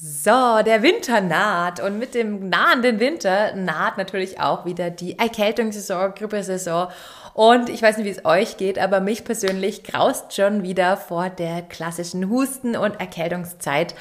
So, der Winter naht und mit dem nahenden Winter naht natürlich auch wieder die Erkältungssaison, Grippesaison und ich weiß nicht, wie es euch geht, aber mich persönlich graust schon wieder vor der klassischen Husten- und Erkältungszeit.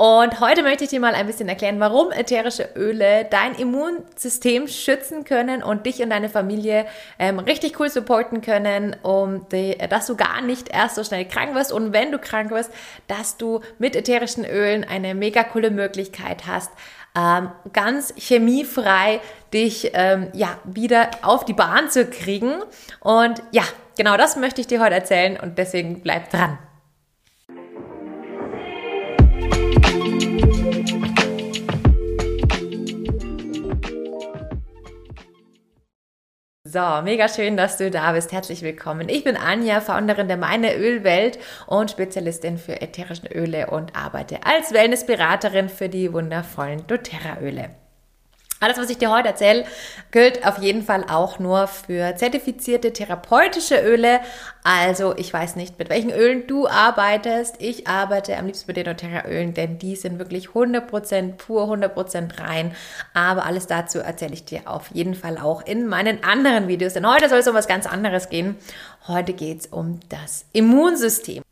Und heute möchte ich dir mal ein bisschen erklären, warum ätherische Öle dein Immunsystem schützen können und dich und deine Familie ähm, richtig cool supporten können, um die, dass du gar nicht erst so schnell krank wirst und wenn du krank wirst, dass du mit ätherischen Ölen eine mega coole Möglichkeit hast, ähm, ganz chemiefrei dich ähm, ja wieder auf die Bahn zu kriegen. Und ja, genau das möchte ich dir heute erzählen und deswegen bleib dran. So, mega schön, dass du da bist. Herzlich willkommen. Ich bin Anja, Founderin der Meine Ölwelt und Spezialistin für ätherische Öle und arbeite als Wellnessberaterin für die wundervollen doTERRA Öle. Alles, was ich dir heute erzähle, gilt auf jeden Fall auch nur für zertifizierte therapeutische Öle. Also ich weiß nicht, mit welchen Ölen du arbeitest. Ich arbeite am liebsten mit den doTERRA-Ölen, denn die sind wirklich 100% pur, 100% rein. Aber alles dazu erzähle ich dir auf jeden Fall auch in meinen anderen Videos. Denn heute soll es um was ganz anderes gehen. Heute geht es um das Immunsystem.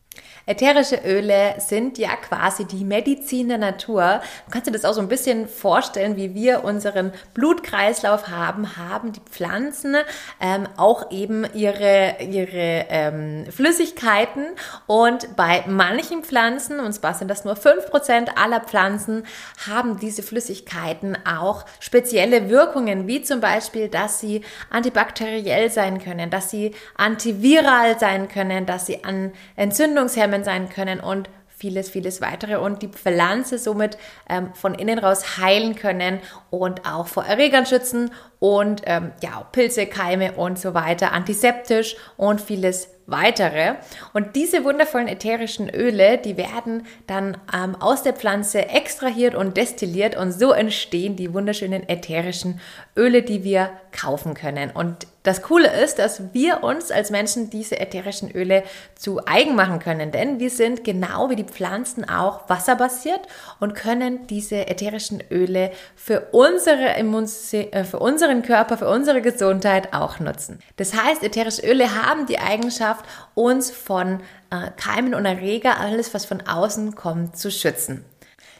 Ätherische Öle sind ja quasi die Medizin der Natur. Du kannst dir das auch so ein bisschen vorstellen, wie wir unseren Blutkreislauf haben, haben die Pflanzen ähm, auch eben ihre, ihre ähm, Flüssigkeiten. Und bei manchen Pflanzen, und zwar sind das nur fünf Prozent aller Pflanzen, haben diese Flüssigkeiten auch spezielle Wirkungen, wie zum Beispiel, dass sie antibakteriell sein können, dass sie antiviral sein können, dass sie an Entzündungshemmen Samen sein können und vieles, vieles weitere und die Pflanze somit ähm, von innen raus heilen können und auch vor Erregern schützen und ähm, ja, Pilze, Keime und so weiter, antiseptisch und vieles weitere. Und diese wundervollen ätherischen Öle, die werden dann ähm, aus der Pflanze extrahiert und destilliert und so entstehen die wunderschönen ätherischen Öle, die wir kaufen können. Und das Coole ist, dass wir uns als Menschen diese ätherischen Öle zu eigen machen können, denn wir sind genau wie die Pflanzen auch wasserbasiert und können diese ätherischen Öle für unsere Immuns äh, für unseren Körper, für unsere Gesundheit auch nutzen. Das heißt, ätherische Öle haben die Eigenschaft, uns von äh, Keimen und Erreger, alles was von außen kommt, zu schützen.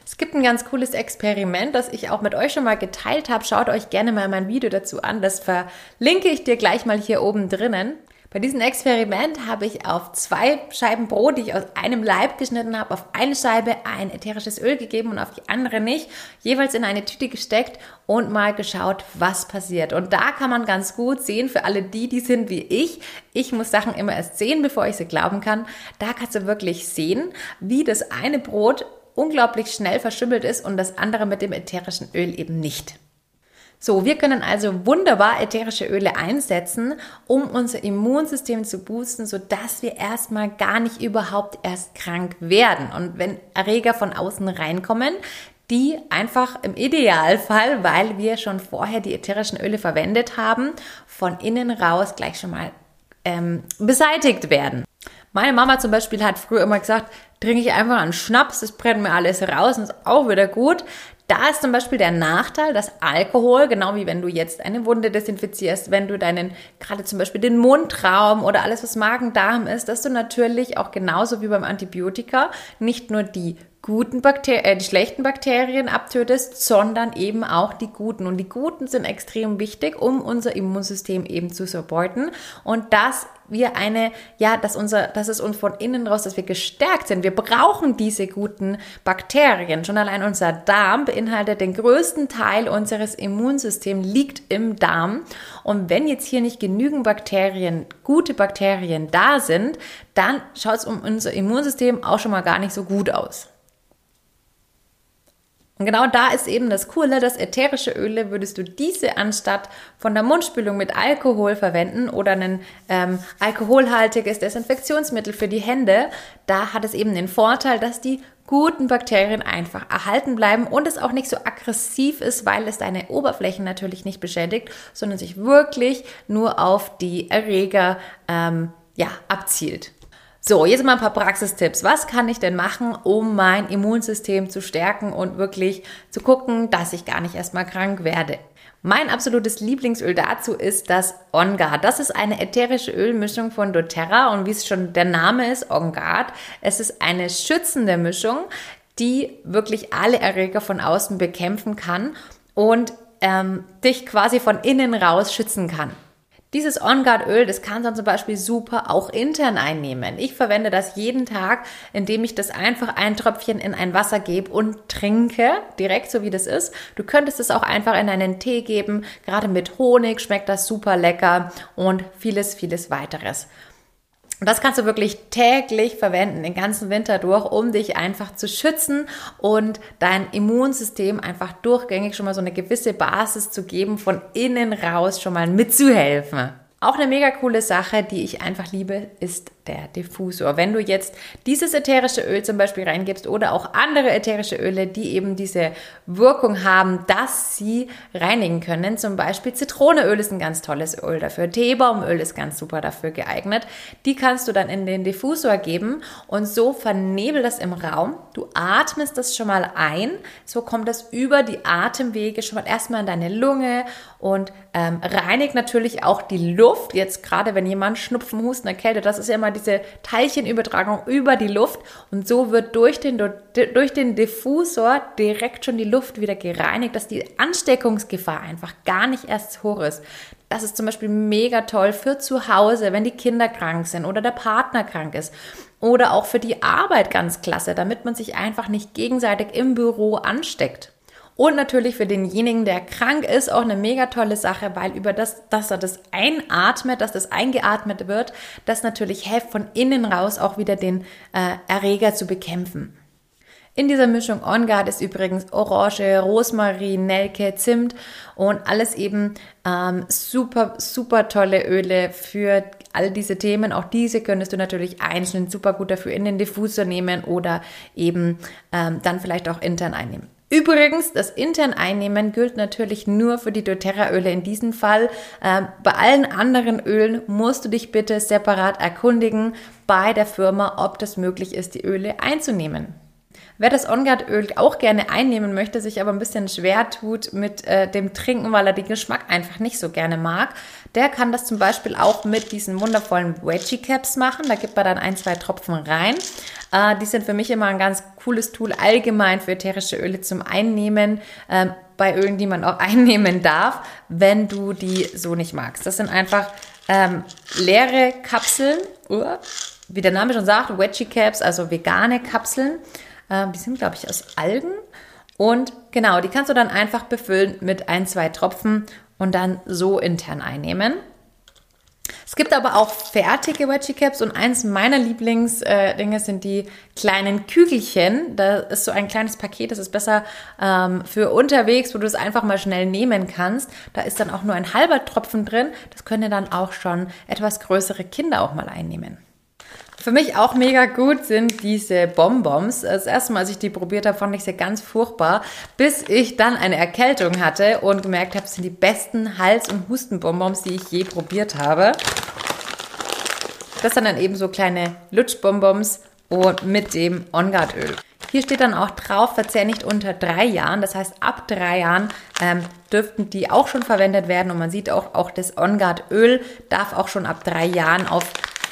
Es gibt ein ganz cooles Experiment, das ich auch mit euch schon mal geteilt habe. Schaut euch gerne mal mein Video dazu an. Das verlinke ich dir gleich mal hier oben drinnen. Bei diesem Experiment habe ich auf zwei Scheiben Brot, die ich aus einem Leib geschnitten habe, auf eine Scheibe ein ätherisches Öl gegeben und auf die andere nicht, jeweils in eine Tüte gesteckt und mal geschaut, was passiert. Und da kann man ganz gut sehen, für alle die, die sind wie ich, ich muss Sachen immer erst sehen, bevor ich sie glauben kann, da kannst du wirklich sehen, wie das eine Brot unglaublich schnell verschimmelt ist und das andere mit dem ätherischen Öl eben nicht. So, wir können also wunderbar ätherische Öle einsetzen, um unser Immunsystem zu boosten, sodass wir erstmal gar nicht überhaupt erst krank werden. Und wenn Erreger von außen reinkommen, die einfach im Idealfall, weil wir schon vorher die ätherischen Öle verwendet haben, von innen raus gleich schon mal ähm, beseitigt werden. Meine Mama zum Beispiel hat früher immer gesagt, trinke ich einfach einen Schnaps, das brennt mir alles raus und ist auch wieder gut. Da ist zum Beispiel der Nachteil, dass Alkohol, genau wie wenn du jetzt eine Wunde desinfizierst, wenn du deinen, gerade zum Beispiel den Mundraum oder alles, was Magen-Darm ist, dass du natürlich auch genauso wie beim Antibiotika nicht nur die guten Bakterien, äh, die schlechten Bakterien abtötest, sondern eben auch die guten. Und die guten sind extrem wichtig, um unser Immunsystem eben zu supporten. Und dass wir eine, ja, dass unser, dass es uns von innen raus, dass wir gestärkt sind. Wir brauchen diese guten Bakterien. Schon allein unser Darm beinhaltet den größten Teil unseres Immunsystems, liegt im Darm. Und wenn jetzt hier nicht genügend Bakterien, gute Bakterien da sind, dann schaut es um unser Immunsystem auch schon mal gar nicht so gut aus. Und genau da ist eben das Coole, dass ätherische Öle würdest du diese anstatt von der Mundspülung mit Alkohol verwenden oder ein ähm, alkoholhaltiges Desinfektionsmittel für die Hände. Da hat es eben den Vorteil, dass die guten Bakterien einfach erhalten bleiben und es auch nicht so aggressiv ist, weil es deine Oberflächen natürlich nicht beschädigt, sondern sich wirklich nur auf die Erreger ähm, ja, abzielt. So, jetzt mal ein paar Praxistipps. Was kann ich denn machen, um mein Immunsystem zu stärken und wirklich zu gucken, dass ich gar nicht erstmal krank werde? Mein absolutes Lieblingsöl dazu ist das On Guard. Das ist eine ätherische Ölmischung von doTERRA und wie es schon der Name ist, On Guard. Es ist eine schützende Mischung, die wirklich alle Erreger von außen bekämpfen kann und ähm, dich quasi von innen raus schützen kann. Dieses On-Guard-Öl, das kann man zum Beispiel super auch intern einnehmen. Ich verwende das jeden Tag, indem ich das einfach ein Tröpfchen in ein Wasser gebe und trinke, direkt so wie das ist. Du könntest es auch einfach in einen Tee geben. Gerade mit Honig schmeckt das super lecker und vieles, vieles weiteres. Und das kannst du wirklich täglich verwenden, den ganzen Winter durch, um dich einfach zu schützen und dein Immunsystem einfach durchgängig schon mal so eine gewisse Basis zu geben, von innen raus schon mal mitzuhelfen. Auch eine mega coole Sache, die ich einfach liebe, ist der Diffusor. Wenn du jetzt dieses ätherische Öl zum Beispiel reingibst oder auch andere ätherische Öle, die eben diese Wirkung haben, dass sie reinigen können, zum Beispiel Zitroneöl ist ein ganz tolles Öl dafür, Teebaumöl ist ganz super dafür geeignet, die kannst du dann in den Diffusor geben und so vernebelt das im Raum. Du atmest das schon mal ein, so kommt das über die Atemwege schon mal erstmal in deine Lunge und ähm, reinigt natürlich auch die Luft. Jetzt gerade wenn jemand Schnupfen, Husten, Erkälte, das ist ja immer diese Teilchenübertragung über die Luft und so wird durch den, durch den Diffusor direkt schon die Luft wieder gereinigt, dass die Ansteckungsgefahr einfach gar nicht erst hoch ist. Das ist zum Beispiel mega toll für zu Hause, wenn die Kinder krank sind oder der Partner krank ist. Oder auch für die Arbeit ganz klasse, damit man sich einfach nicht gegenseitig im Büro ansteckt. Und natürlich für denjenigen, der krank ist, auch eine mega tolle Sache, weil über das, dass er das einatmet, dass das eingeatmet wird, das natürlich hilft, von innen raus auch wieder den äh, Erreger zu bekämpfen. In dieser Mischung On Guard ist übrigens Orange, Rosmarin, Nelke, Zimt und alles eben ähm, super, super tolle Öle für all diese Themen. Auch diese könntest du natürlich einzeln super gut dafür in den Diffusor nehmen oder eben ähm, dann vielleicht auch intern einnehmen. Übrigens, das intern Einnehmen gilt natürlich nur für die doTERRA-Öle in diesem Fall. Ähm, bei allen anderen Ölen musst du dich bitte separat erkundigen bei der Firma, ob das möglich ist, die Öle einzunehmen. Wer das OnGuard-Öl auch gerne einnehmen möchte, sich aber ein bisschen schwer tut mit äh, dem Trinken, weil er den Geschmack einfach nicht so gerne mag, der kann das zum Beispiel auch mit diesen wundervollen Veggie Caps machen. Da gibt man dann ein, zwei Tropfen rein. Äh, die sind für mich immer ein ganz cooles Tool allgemein für ätherische Öle zum Einnehmen. Äh, bei Ölen, die man auch einnehmen darf, wenn du die so nicht magst. Das sind einfach ähm, leere Kapseln, uh, wie der Name schon sagt, Veggie Caps, also vegane Kapseln. Ähm, die sind, glaube ich, aus Algen. Und genau, die kannst du dann einfach befüllen mit ein, zwei Tropfen und dann so intern einnehmen. Es gibt aber auch fertige Wedgie Caps und eins meiner Lieblingsdinge äh, sind die kleinen Kügelchen. Da ist so ein kleines Paket, das ist besser ähm, für unterwegs, wo du es einfach mal schnell nehmen kannst. Da ist dann auch nur ein halber Tropfen drin. Das können dann auch schon etwas größere Kinder auch mal einnehmen. Für mich auch mega gut sind diese Bonbons. Das erste Mal, als ich die probiert habe, fand ich sie ganz furchtbar, bis ich dann eine Erkältung hatte und gemerkt habe, es sind die besten Hals- und Hustenbonbons, die ich je probiert habe. Das sind dann eben so kleine Lutschbonbons und mit dem On-Guard-Öl. Hier steht dann auch drauf, verzehr nicht unter drei Jahren. Das heißt, ab drei Jahren ähm, dürften die auch schon verwendet werden. Und man sieht auch, auch das On-Guard-Öl darf auch schon ab drei Jahren auf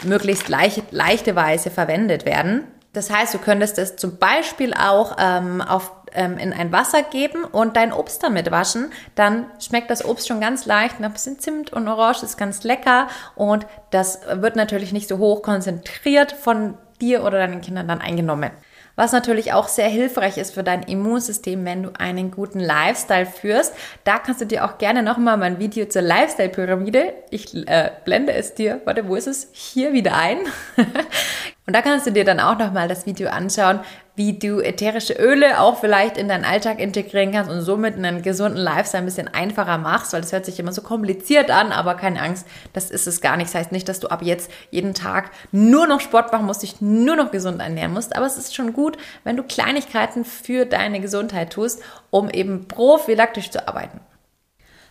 möglichst leicht, leichte Weise verwendet werden. Das heißt, du könntest es zum Beispiel auch ähm, auf, ähm, in ein Wasser geben und dein Obst damit waschen. Dann schmeckt das Obst schon ganz leicht, ein bisschen Zimt und Orange ist ganz lecker und das wird natürlich nicht so hoch konzentriert von dir oder deinen Kindern dann eingenommen. Was natürlich auch sehr hilfreich ist für dein Immunsystem, wenn du einen guten Lifestyle führst. Da kannst du dir auch gerne nochmal mein Video zur Lifestyle-Pyramide, ich äh, blende es dir, warte, wo ist es? Hier wieder ein. Und da kannst du dir dann auch nochmal das Video anschauen, wie du ätherische Öle auch vielleicht in deinen Alltag integrieren kannst und somit einen gesunden Lifestyle ein bisschen einfacher machst, weil das hört sich immer so kompliziert an, aber keine Angst, das ist es gar nicht. Das heißt nicht, dass du ab jetzt jeden Tag nur noch Sport machen musst, dich nur noch gesund ernähren musst, aber es ist schon gut, wenn du Kleinigkeiten für deine Gesundheit tust, um eben prophylaktisch zu arbeiten.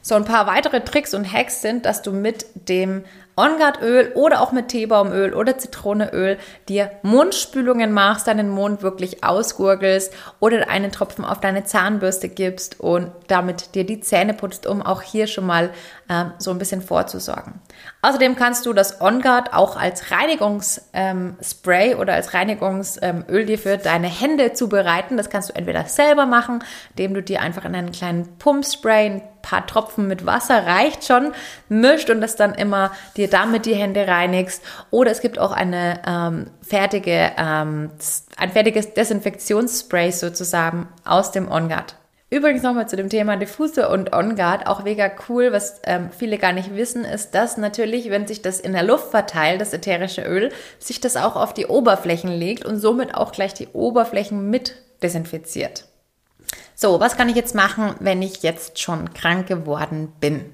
So ein paar weitere Tricks und Hacks sind, dass du mit dem On-Guard-Öl oder auch mit Teebaumöl oder Zitroneöl dir Mundspülungen machst, deinen Mund wirklich ausgurgelst oder einen Tropfen auf deine Zahnbürste gibst und damit dir die Zähne putzt, um auch hier schon mal ähm, so ein bisschen vorzusorgen. Außerdem kannst du das On-Guard auch als Reinigungsspray ähm, oder als Reinigungsöl dir für deine Hände zubereiten. Das kannst du entweder selber machen, indem du dir einfach in einen kleinen Pumpspray ein paar Tropfen mit Wasser reicht schon, mischt und das dann immer dir damit die Hände reinigst. Oder es gibt auch eine ähm, fertige, ähm, ein fertiges Desinfektionsspray sozusagen aus dem On-Guard. Übrigens nochmal zu dem Thema Diffusor und On-Guard, auch mega cool, was ähm, viele gar nicht wissen, ist, dass natürlich, wenn sich das in der Luft verteilt, das ätherische Öl, sich das auch auf die Oberflächen legt und somit auch gleich die Oberflächen mit desinfiziert. So, was kann ich jetzt machen, wenn ich jetzt schon krank geworden bin?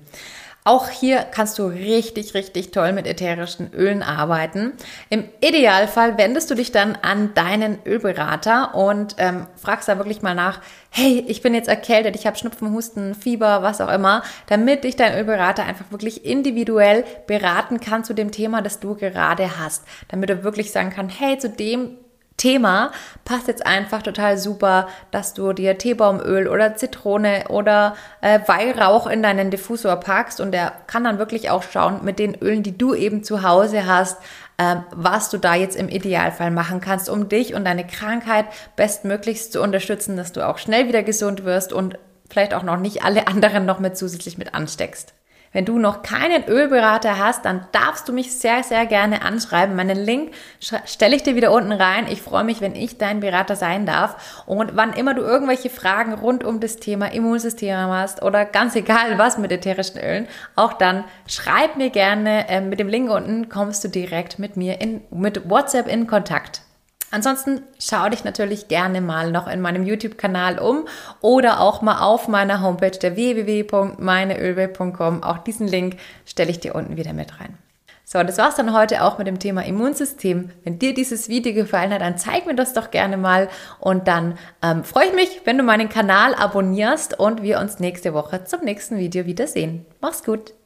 Auch hier kannst du richtig, richtig toll mit ätherischen Ölen arbeiten. Im Idealfall wendest du dich dann an deinen Ölberater und ähm, fragst da wirklich mal nach, hey, ich bin jetzt erkältet, ich habe Schnupfen, Husten, Fieber, was auch immer, damit dich dein Ölberater einfach wirklich individuell beraten kann zu dem Thema, das du gerade hast. Damit er wirklich sagen kann, hey, zu dem Thema passt jetzt einfach total super, dass du dir Teebaumöl oder Zitrone oder äh, Weihrauch in deinen Diffusor packst und der kann dann wirklich auch schauen mit den Ölen, die du eben zu Hause hast, äh, was du da jetzt im Idealfall machen kannst, um dich und deine Krankheit bestmöglichst zu unterstützen, dass du auch schnell wieder gesund wirst und vielleicht auch noch nicht alle anderen noch mit zusätzlich mit ansteckst. Wenn du noch keinen Ölberater hast, dann darfst du mich sehr, sehr gerne anschreiben. Meinen Link stelle ich dir wieder unten rein. Ich freue mich, wenn ich dein Berater sein darf. Und wann immer du irgendwelche Fragen rund um das Thema Immunsystem hast oder ganz egal was mit ätherischen Ölen, auch dann schreib mir gerne. Ähm, mit dem Link unten kommst du direkt mit mir in, mit WhatsApp in Kontakt. Ansonsten schau dich natürlich gerne mal noch in meinem YouTube-Kanal um oder auch mal auf meiner Homepage der www.meineölwelt.com. Auch diesen Link stelle ich dir unten wieder mit rein. So, das war's dann heute auch mit dem Thema Immunsystem. Wenn dir dieses Video gefallen hat, dann zeig mir das doch gerne mal und dann ähm, freue ich mich, wenn du meinen Kanal abonnierst und wir uns nächste Woche zum nächsten Video wiedersehen. Mach's gut!